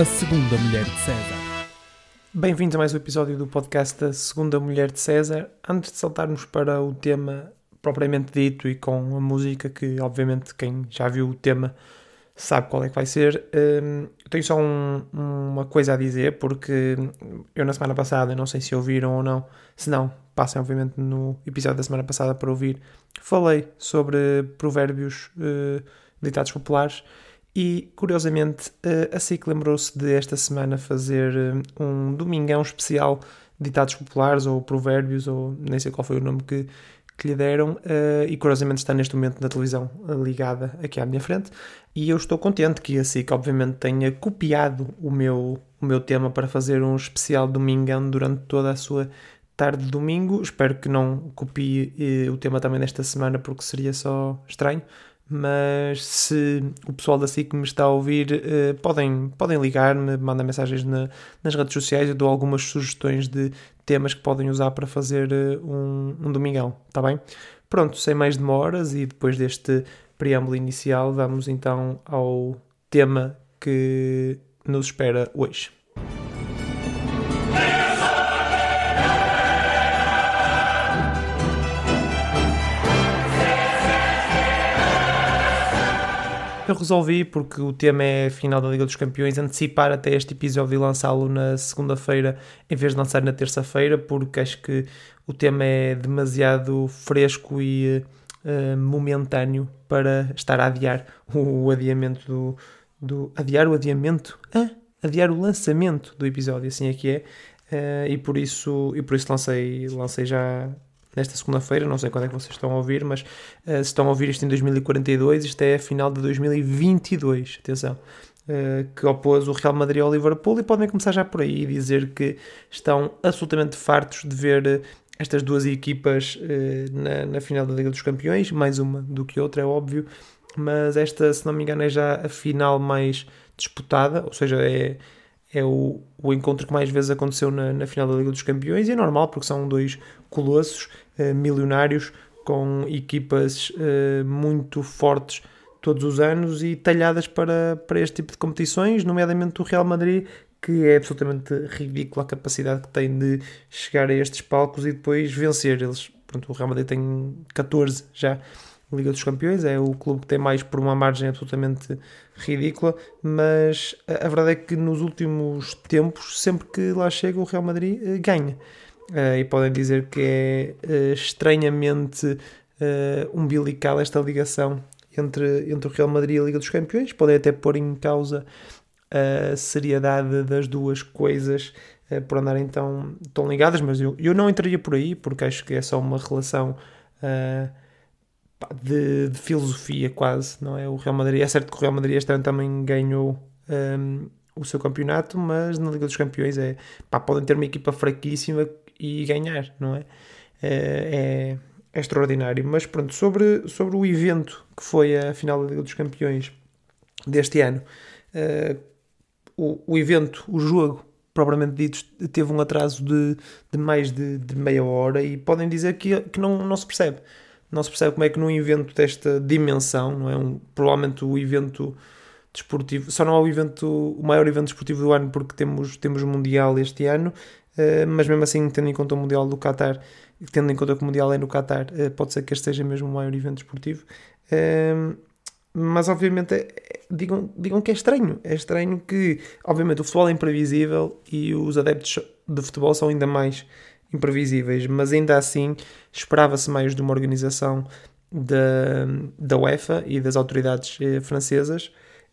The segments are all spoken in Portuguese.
A Segunda Mulher de César. Bem-vindos a mais um episódio do podcast A Segunda Mulher de César. Antes de saltarmos para o tema propriamente dito e com a música, que obviamente quem já viu o tema sabe qual é que vai ser, hum, tenho só um, uma coisa a dizer, porque eu na semana passada, não sei se ouviram ou não, se não, passem obviamente no episódio da semana passada para ouvir, falei sobre provérbios uh, ditados populares e, curiosamente, a SIC lembrou-se de esta semana fazer uh, um domingão especial ditados populares ou provérbios, ou nem sei qual foi o nome que, que lhe deram, uh, e curiosamente está neste momento na televisão ligada aqui à minha frente. E eu estou contente que a SIC, obviamente, tenha copiado o meu, o meu tema para fazer um especial domingão durante toda a sua tarde de domingo. Espero que não copie o tema também desta semana, porque seria só estranho mas se o pessoal da SIC me está a ouvir, uh, podem, podem ligar-me, mandar mensagens na, nas redes sociais, eu dou algumas sugestões de temas que podem usar para fazer uh, um, um domingão, está bem? Pronto, sem mais demoras e depois deste preâmbulo inicial, vamos então ao tema que nos espera hoje. Eu resolvi, porque o tema é final da Liga dos Campeões, antecipar até este episódio e lançá-lo na segunda-feira em vez de lançar na terça-feira, porque acho que o tema é demasiado fresco e uh, momentâneo para estar a adiar o, adiamento do, do, Adiar o adiamento? Adiar o lançamento do episódio, assim é que é. Uh, e por isso, e por isso lancei, lancei já nesta segunda-feira. Não sei quando é que vocês estão a ouvir, mas uh, se estão a ouvir isto em 2042, isto é a final de 2022. Atenção. Uh, que opôs o Real Madrid ao Liverpool e podem começar já por aí e dizer que estão absolutamente fartos de ver uh, estas duas equipas na, na final da Liga dos Campeões, mais uma do que outra, é óbvio, mas esta, se não me engano, é já a final mais disputada, ou seja, é, é o, o encontro que mais vezes aconteceu na, na final da Liga dos Campeões e é normal porque são dois colossos eh, milionários com equipas eh, muito fortes todos os anos e talhadas para, para este tipo de competições, nomeadamente o Real Madrid, que é absolutamente ridícula a capacidade que tem de chegar a estes palcos e depois vencer. Eles, pronto, o Real Madrid tem 14 já Liga dos Campeões, é o clube que tem mais por uma margem absolutamente ridícula, mas a verdade é que nos últimos tempos, sempre que lá chega, o Real Madrid eh, ganha. Uh, e podem dizer que é uh, estranhamente uh, umbilical esta ligação entre, entre o Real Madrid e a Liga dos Campeões. Podem até pôr em causa a seriedade das duas coisas por andarem tão, tão ligadas, mas eu, eu não entraria por aí porque acho que é só uma relação de, de, filosofia quase, não é? O Real Madrid, é certo que o Real Madrid este ano também ganhou um, o seu campeonato, mas na Liga dos Campeões é pá, podem ter uma equipa fraquíssima e ganhar, não é? É, é extraordinário. Mas pronto, sobre, sobre o evento que foi a final da Liga dos Campeões deste ano, uh, o, o evento, o jogo propriamente dito, teve um atraso de, de mais de, de, meia hora e podem dizer que, que não, não se percebe. Não se percebe como é que num evento desta dimensão, não é? Um, provavelmente o evento desportivo, só não é o evento, o maior evento desportivo do ano porque temos, temos Mundial este ano, uh, mas mesmo assim, tendo em conta o Mundial do Qatar, tendo em conta que o Mundial é no Qatar, uh, pode ser que este seja mesmo o maior evento desportivo. Uh, mas obviamente digam, digam que é estranho. É estranho que, obviamente, o futebol é imprevisível e os adeptos de futebol são ainda mais imprevisíveis, mas ainda assim esperava-se mais de uma organização da, da UEFA e das autoridades francesas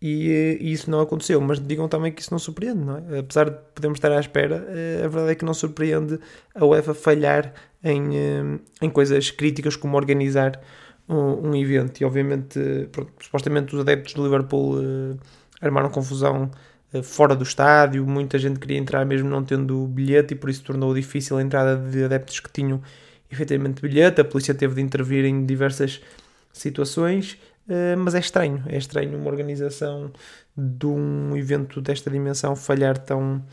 e, e, isso não aconteceu, mas digam também que isso não surpreende, não é? Apesar de podermos estar à espera, eh, a verdade é que não surpreende a UEFA falhar em, eh, em coisas críticas como organizar um, um evento. E obviamente, pronto, supostamente os adeptos do Liverpool uh, armaram confusão fora do estádio, muita gente queria entrar mesmo não tendo bilhete e por isso tornou difícil a entrada de adeptos que tinham efetivamente bilhete. A polícia teve de intervir em diversas situações eh, mas é estranho, é estranho uma organização de um evento desta dimensão falhar tão,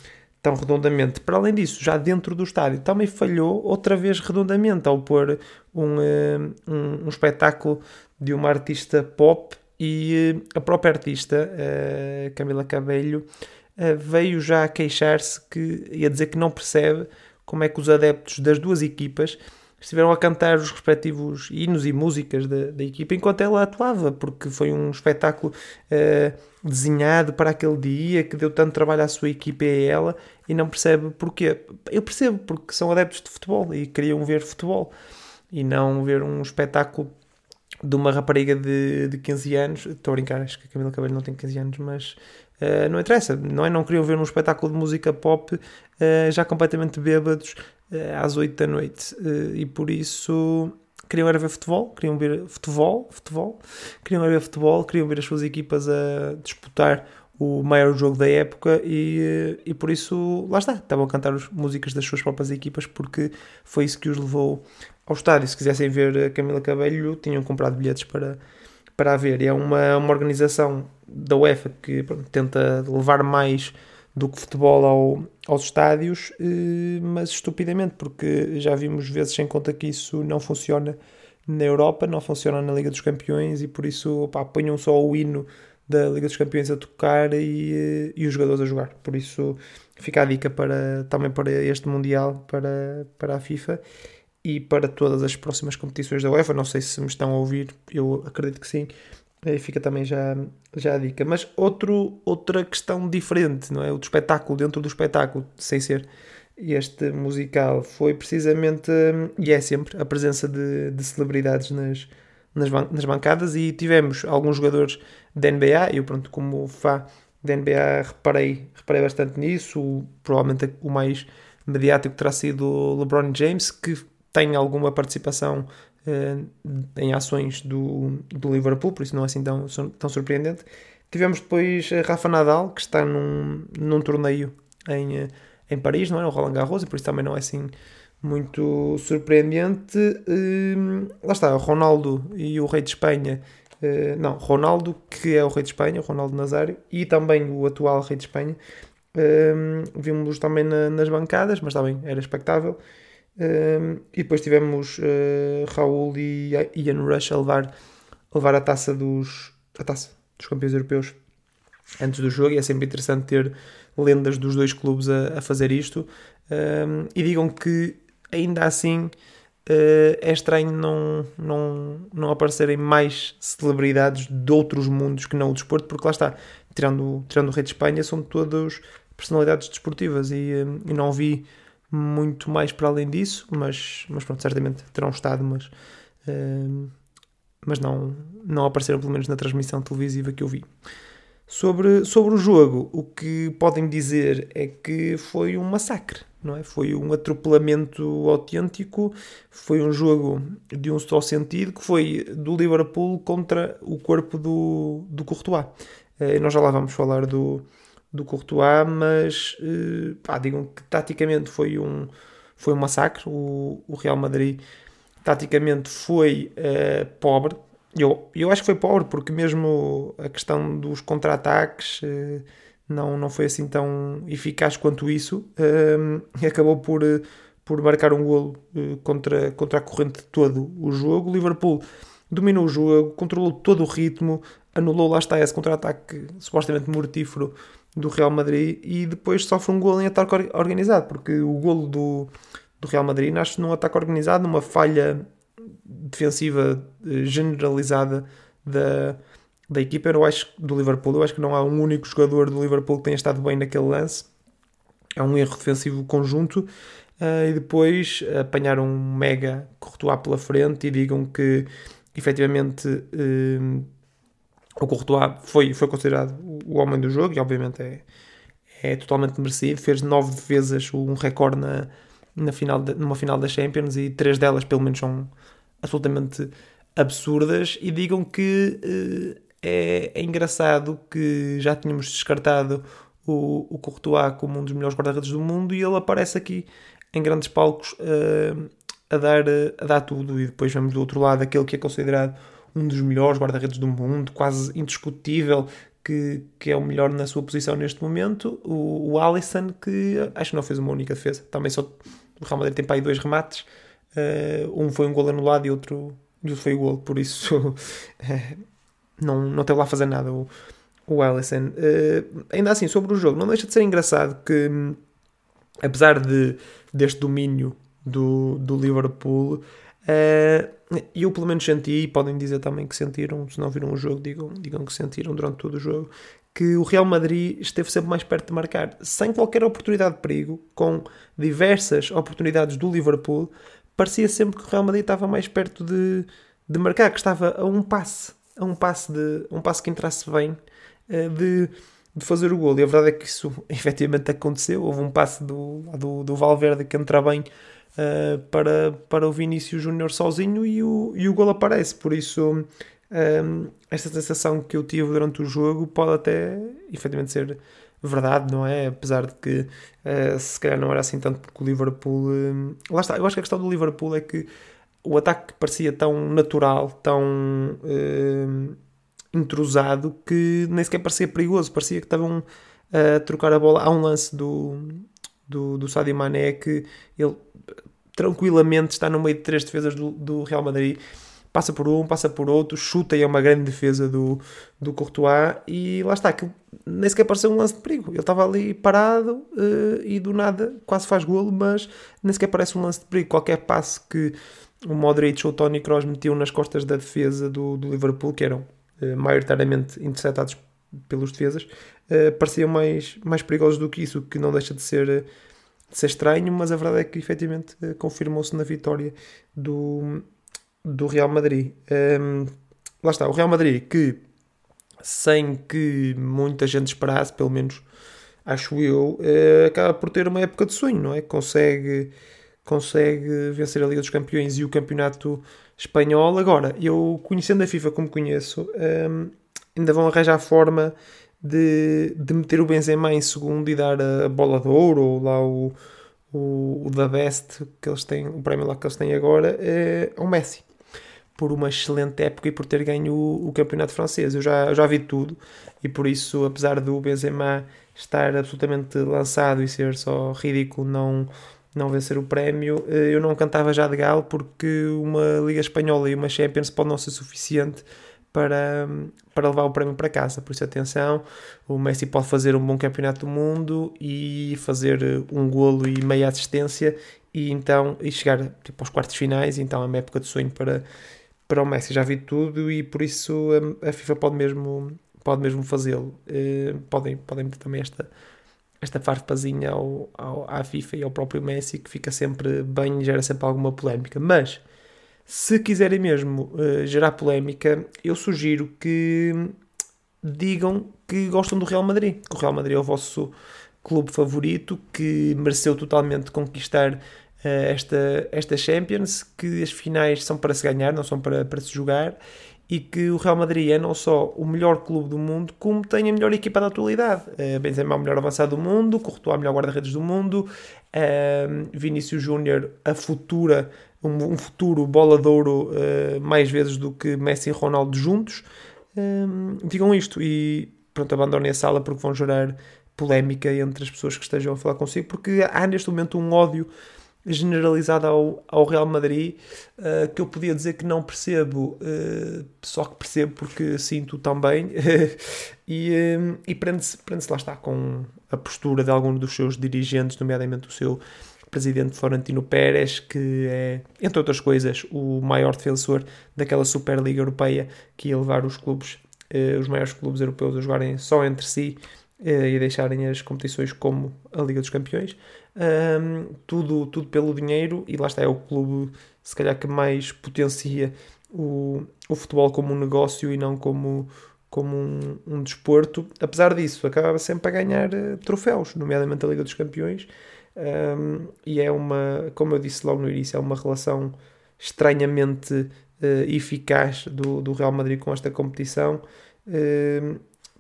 tão redondamente. Para além disso, já dentro do estádio também falhou outra vez redondamente ao pôr um, eh, um, um espetáculo de uma artista pop e eh, a própria artista, Camila Cabello, uh, veio já a queixar-se que ia dizer que não percebe como é que os adeptos das duas equipas estiveram a cantar os respectivos hinos e músicas da, da equipa enquanto ela atuava, porque foi um espetáculo uh, desenhado para aquele dia que deu tanto trabalho à sua equipa e a ela e não percebe porquê. Eu percebo, porque são adeptos de futebol e queriam ver futebol e não ver um espetáculo de uma rapariga de, de 15 anos. Estou a brincar, acho que a Camila Cabello não tem 15 anos, mas uh, não interessa, não é? Não queriam ver um espetáculo de música pop uh, já completamente bêbados uh, às 8 da noite e por isso queriam era ver futebol, queriam ver futebol, futebol, queriam ver futebol, queriam ver as suas equipas a disputar o maior jogo da época e, e por isso lá está, estavam a cantar as músicas das suas próprias equipas porque foi isso que os levou ao estádio. Se quisessem ver a Camila Cabello, tinham comprado bilhetes para, para a ver. E é uma, uma organização da UEFA que pronto, tenta levar mais do que futebol ao, aos estádios, eh, mas estupidamente, porque já vimos vezes sem conta que isso não funciona na Europa, não funciona na Liga dos Campeões e por isso pá, ponham só o hino da Liga dos Campeões a tocar e, eh, e os jogadores a jogar. Por isso fica a dica para, também para este Mundial, para, para a FIFA e para todas as próximas competições da UEFA. Não sei se me estão a ouvir, eu acredito que sim. Aí fica também já, já a dica. Mas outro, outra questão diferente, não é? O espetáculo, dentro do espetáculo, sem ser este musical, foi precisamente, e é sempre, a presença de, de celebridades nas, nas, ban nas bancadas. E tivemos alguns jogadores da NBA, eu, pronto, como fã da NBA, reparei, reparei bastante nisso. O, provavelmente o mais mediático terá sido o LeBron James, que tem alguma participação uh, em ações do, do Liverpool, por isso não é assim tão, tão surpreendente. Tivemos depois Rafa Nadal, que está num, num torneio em, eh, em Paris, não é? O Roland Garros, e por isso também não é assim muito surpreendente. Uh, lá está, o Ronaldo e o Rei de Espanha. Uh, não, Ronaldo, que é o Rei de Espanha, Ronaldo Nazário, e também o atual Rei de Espanha. Uh, vimos também na, nas bancadas, mas também era expectável. Um, e depois tivemos uh, Raul e Ian Rush a levar, a levar a taça dos a taça dos campeões europeus antes do jogo e é sempre interessante ter lendas dos dois clubes a, a fazer isto. Um, e digam que ainda assim uh, é estranho não, não, não aparecerem mais celebridades de outros mundos que não o desporto, porque lá está, tirando, tirando o Rei de Espanha, são todos personalidades desportivas e, um, e não vi muito mais para além disso, mas, mas pronto, certamente terão estado, mas, uh, mas não, não apareceram pelo menos na transmissão televisiva que eu vi. Sobre, sobre o jogo, o que podem dizer é que foi um massacre, não é? Foi um atropelamento autêntico, foi um jogo de um só sentido, que foi do Liverpool contra o corpo do, do Courtois. Uh, nós já lá vamos falar do, do Courtois, mas uh, pá, digam que taticamente foi um, foi um massacre. O, o Real Madrid taticamente foi uh, pobre. Eu, eu acho que foi pobre porque mesmo a questão dos contra-ataques uh, não, não foi assim tão eficaz quanto isso. acabou por, por marcar um golo contra, contra a corrente de todo o jogo. O Liverpool dominou o jogo, controlou todo o ritmo, anulou lá está esse contra-ataque supostamente mortífero do Real Madrid e depois sofre um gol em ataque organizado, porque o golo do, do Real Madrid nasce num ataque organizado, numa falha defensiva eh, generalizada da, da equipa. Eu acho do Liverpool, eu acho que não há um único jogador do Liverpool que tenha estado bem naquele lance. É um erro defensivo conjunto. Uh, e depois apanharam um mega Courtois pela frente e digam que efetivamente uh, o Courtois foi, foi considerado o homem do jogo e obviamente é, é totalmente merecido. Fez nove defesas, um recorde na, na final de, numa final da Champions e três delas pelo menos são absolutamente absurdas e digam que uh, é, é, engraçado que já tínhamos descartado o, o Courtois como um dos melhores guarda-redes do mundo e ele aparece aqui em grandes palcos uh, a, dar, a dar tudo e depois vemos do outro lado aquele que é considerado um dos melhores guarda-redes do mundo, quase indiscutível, que, que é o melhor na sua posição neste momento. O, o Alisson, que acho que não fez uma única defesa. Também só o Real Madrid tem para aí dois remates. Uh, um foi um gol anulado e outro, e outro foi o gol. Por isso uh, não, não teve lá a fazer nada o, o Alisson. Uh, ainda assim, sobre o jogo, não deixa de ser engraçado que, hum, apesar de, deste domínio do, do Liverpool, uh, eu pelo menos senti, e podem dizer também que sentiram, se não viram o jogo, digam, digam que sentiram durante todo o jogo, que o Real Madrid esteve sempre mais perto de marcar, sem qualquer oportunidade de perigo, com diversas oportunidades do Liverpool, parecia sempre que o Real Madrid estava mais perto de, de marcar, que estava a um passe, a um passe, de, um passe que entrasse bem eh, de, de fazer o gol. E a verdade é que isso efetivamente aconteceu. Houve um passe do, do, do Valverde que entra bem uh, para, para o Vinícius Júnior sozinho e o, e o gol aparece. Por isso, um, ehm, esta sensação que eu tive durante o jogo pode até efetivamente ser verdade, não é? Apesar de que uh, se calhar não era assim tanto porque o Liverpool. Uh, lá está, eu acho que a questão do Liverpool é que o ataque parecia tão natural, tão uh, entrosado que nem sequer parecia perigoso, parecia que estavam a trocar a bola. Há um lance do, do, do Sadio Mané que ele tranquilamente está no meio de três defesas do, do Real Madrid passa por um, passa por outro, chuta e é uma grande defesa do, do Courtois e lá está, que nem sequer pareceu um lance de perigo. Ele estava ali parado uh, e do nada quase faz golo, mas nem sequer parece um lance de perigo. Qualquer passe que o Modric ou o Tony Kroos metiam nas costas da defesa do, do Liverpool, que eram uh, maioritariamente interceptados pelos defesas, uh, pareciam mais, mais perigosos do que isso, que não deixa de ser, ser estranho, mas a verdade é que efetivamente confirmou-se na vitória do, do Real Madrid. Um, lá está, o Real Madrid que, sem que muita gente esperasse, pelo menos acho eu, uh, acaba por ter uma época de sonho, não é? Consegue, consegue vencer a Liga dos Campeões e o Campeonato Espanhol. Agora, eu conhecendo a FIFA como conheço, um, ainda vão arranjar forma de, de meter o Benzema em segundo e dar a bola de ouro ou lá o, o, o da Best que eles têm, o prémio lá que eles têm agora, é, ao Messi por uma excelente época e por ter ganho o, o campeonato francês. Eu já, já vi tudo e por isso, apesar do Benzema estar absolutamente lançado e ser só ridículo não, não vencer o prémio, eh, eu não cantava já de galo porque uma Liga Espanhola e uma Champions pode não ser suficiente para, para levar o prémio para casa. Por isso, atenção, o Messi pode fazer um bom campeonato do mundo e fazer um golo e meia assistência e então e chegar tipo, aos quartos finais. Então é uma época de sonho para, para o Messi já vi tudo e por isso a, a FIFA pode mesmo, pode mesmo fazê-lo. Uh, podem, podem meter também esta, esta farpazinha ao, ao, à FIFA e ao próprio Messi que fica sempre bem e gera sempre alguma polémica. Mas se quiserem mesmo uh, gerar polémica, eu sugiro que digam que gostam do Real Madrid. Que o Real Madrid é o vosso clube favorito, que mereceu totalmente conquistar eh, esta, esta Champions, que as finais são para se ganhar, não são para, para se jogar, e que o Real Madrid é não só o melhor clube do mundo, como tem a melhor equipa da atualidade. Uh, Benzema é o melhor avançado do mundo, Courtois é o melhor guarda-redes do mundo, uh, Vinícius Júnior a futura, um, um, futuro bola de ouro uh, mais vezes do que Messi e Ronaldo juntos. Uh, digam isto e pronto, abandonem a sala porque vão gerar polémica entre as pessoas que estejam a falar consigo, porque há neste momento um ódio generalizada ao, ao Real Madrid uh, que eu podia dizer que não percebo, uh, só que percebo porque sinto também e, uh, e prende-se prende lá está com a postura de alguns dos seus dirigentes, nomeadamente o seu presidente Florentino Pérez, que é, entre outras coisas, o maior defensor daquela Superliga Europeia que ia levar os clubes, os maiores clubes europeus a jogarem só entre si e deixarem as competições como a Liga dos Campeões um, tudo, tudo pelo dinheiro, e lá está, é o clube se calhar que mais potencia o, o futebol como um negócio e não como, como um, um desporto. Apesar disso, acaba sempre a ganhar uh, troféus, nomeadamente a Liga dos Campeões, um, e é uma, como eu disse logo no início, é uma relação estranhamente uh, eficaz do, do Real Madrid com esta competição.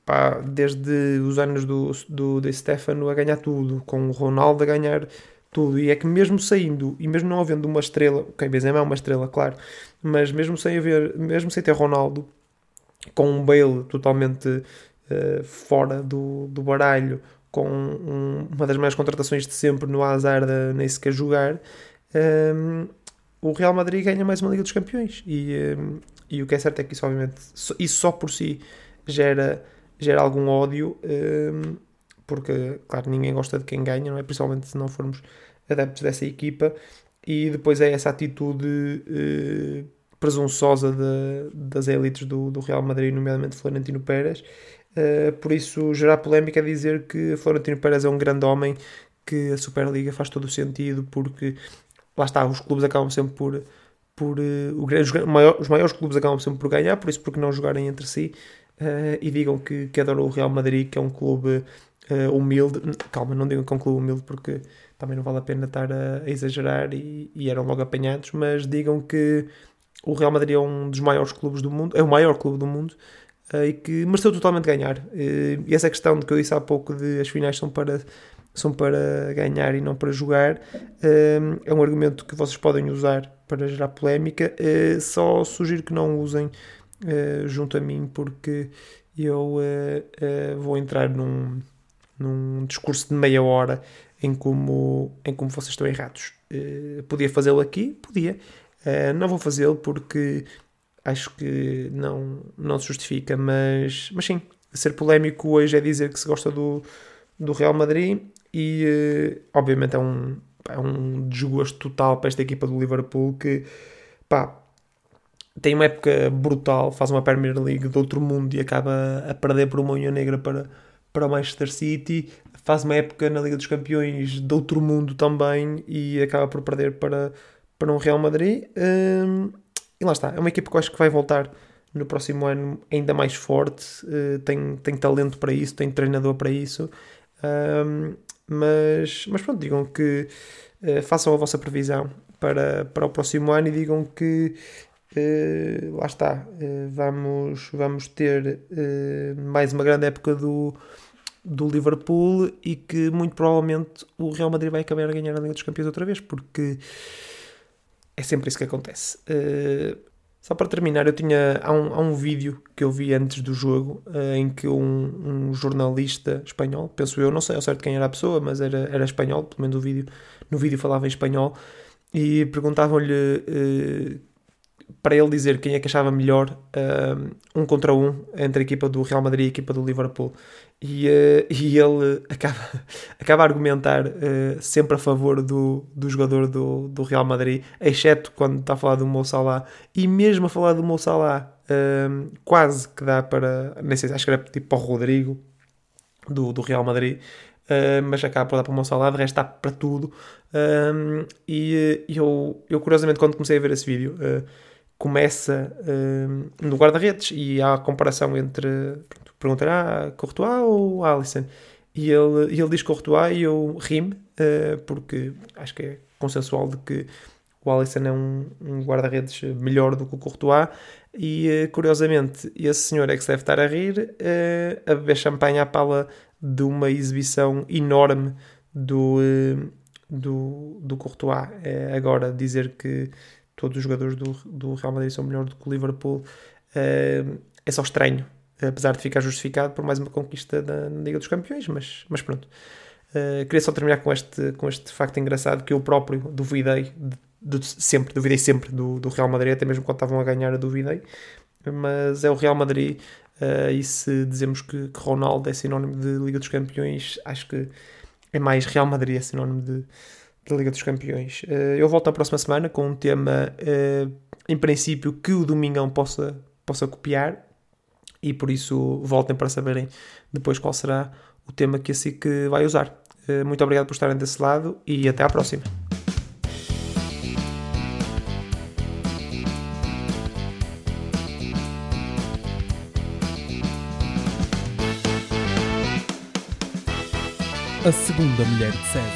Pá, desde os anos do, do De Stefano a ganhar tudo, com o Ronaldo a ganhar tudo. E é que mesmo saindo, e mesmo não havendo uma estrela, ok, Benzema é uma estrela, claro, mas mesmo sem haver, mesmo sem ter Ronaldo, com um Bale totalmente uh, fora do, do baralho, com um, uma das maiores contratações de sempre no azar de nem sequer jogar, um, o Real Madrid ganha mais uma Liga dos Campeões. E, um, e o que é certo é que isso, obviamente, isso só por si gera gera algum ódio, porque, claro, ninguém gosta de quem ganha, não é? Principalmente se não formos adeptos dessa equipa. E depois é essa atitude uh, presunçosa de, das elites do, do, Real Madrid, nomeadamente Florentino Pérez. Uh, por isso, gerar polémica é dizer que Florentino Pérez é um grande homem, que a Superliga faz todo o sentido, porque lá está, os clubes acabam sempre por. por uh, os, maiores, os maiores clubes acabam sempre por ganhar, por isso, porque não jogarem entre si uh, e digam que, que adoram o Real Madrid, que é um clube humilde. Calma, não digam que é um clube humilde, porque também não vale a pena estar a, a exagerar e, e, eram logo apanhados, mas digam que o Real Madrid é um dos maiores clubes do mundo, é o maior clube do mundo e que mereceu totalmente ganhar. Uh, e essa questão de que eu disse há pouco de as finais são para, são para ganhar e não para jogar uh, é um argumento que vocês podem usar para gerar polémica. só sugiro que não usem junto a mim porque eu vou entrar num, num discurso de meia hora em como, em como vocês estão errados. Podia fazê-lo aqui? Podia. Não vou fazê-lo porque acho que não, não se justifica, mas, mas sim, ser polémico hoje é dizer que se gosta do, do Real Madrid e uh, obviamente é um, é um desgosto total para esta equipa do Liverpool que pá, tem uma época brutal, faz uma Premier League de outro mundo e acaba a perder por uma unha negra para, para o Manchester City, faz uma época na Liga dos Campeões de outro mundo também e acaba por perder para, para um Real Madrid. Um, e lá está, é uma equipa que eu acho que vai voltar no próximo ano ainda mais forte, uh, tem, tem talento para isso, tem treinador para isso. Um, mas, mas pronto, digam que uh, façam a vossa previsão para, para o próximo ano e digam que uh, lá está, vamos, vamos ter mais uma grande época do, do Liverpool e que muito provavelmente o Real Madrid vai acabar a ganhar a Liga dos Campeões outra vez, porque é sempre isso que acontece. Uh, só para terminar, eu tinha há um, há um vídeo que eu vi antes do jogo uh, em que um, um, jornalista espanhol, penso eu, não sei ao certo quem era a pessoa, mas era, era espanhol, pelo menos o vídeo, no vídeo falava em espanhol, e perguntavam-lhe uh, para ele dizer quem é que achava melhor um, contra um entre a equipa do Real Madrid e a equipa do Liverpool. E, uh, e ele acaba, acaba a argumentar uh, sempre a favor do, do jogador do, do Real Madrid, exceto quando está a falar do Mo Salah. E mesmo a falar do Mo Salah, uh, quase que dá para. Nem sei, acho que era tipo para o Rodrigo do, do Real Madrid. Uh, mas acaba por dar para o Mo Salah, de resto está para tudo. E eu, eu, curiosamente, quando comecei a ver esse vídeo, começa no guarda-redes e há a comparação entre perguntar, ah, Courtois ou Alisson? E ele, ele diz Courtois e eu rimo, uh, porque acho que é consensual de que o Alisson é um, um guarda-redes melhor do que o Courtois e uh, curiosamente esse senhor é que se deve estar a rir uh, a beber champanhe à pala de uma exibição enorme do, do, do Courtois. agora dizer que todos os jogadores do, do Real Madrid são melhores do que o Liverpool é só estranho apesar de ficar justificado por mais uma conquista da Liga dos Campeões, mas, mas pronto. Uh, queria só terminar com este, com este facto engraçado que eu próprio duvidei de, de, sempre, duvidei sempre do, do Real Madrid, até mesmo quando estavam a ganhar eu duvidei, mas é o Real Madrid uh, e se dizemos que, que, Ronaldo é sinónimo de Liga dos Campeões, acho que é mais Real Madrid é sinónimo de, de Liga dos Campeões. Uh, eu volto na próxima semana com um tema, em princípio, que o Domingão possa, possa copiar, e por isso voltem para saberem depois qual será o tema que a SIC vai usar. Eh, muito obrigado por estarem desse lado e até à próxima. A segunda mulher de César.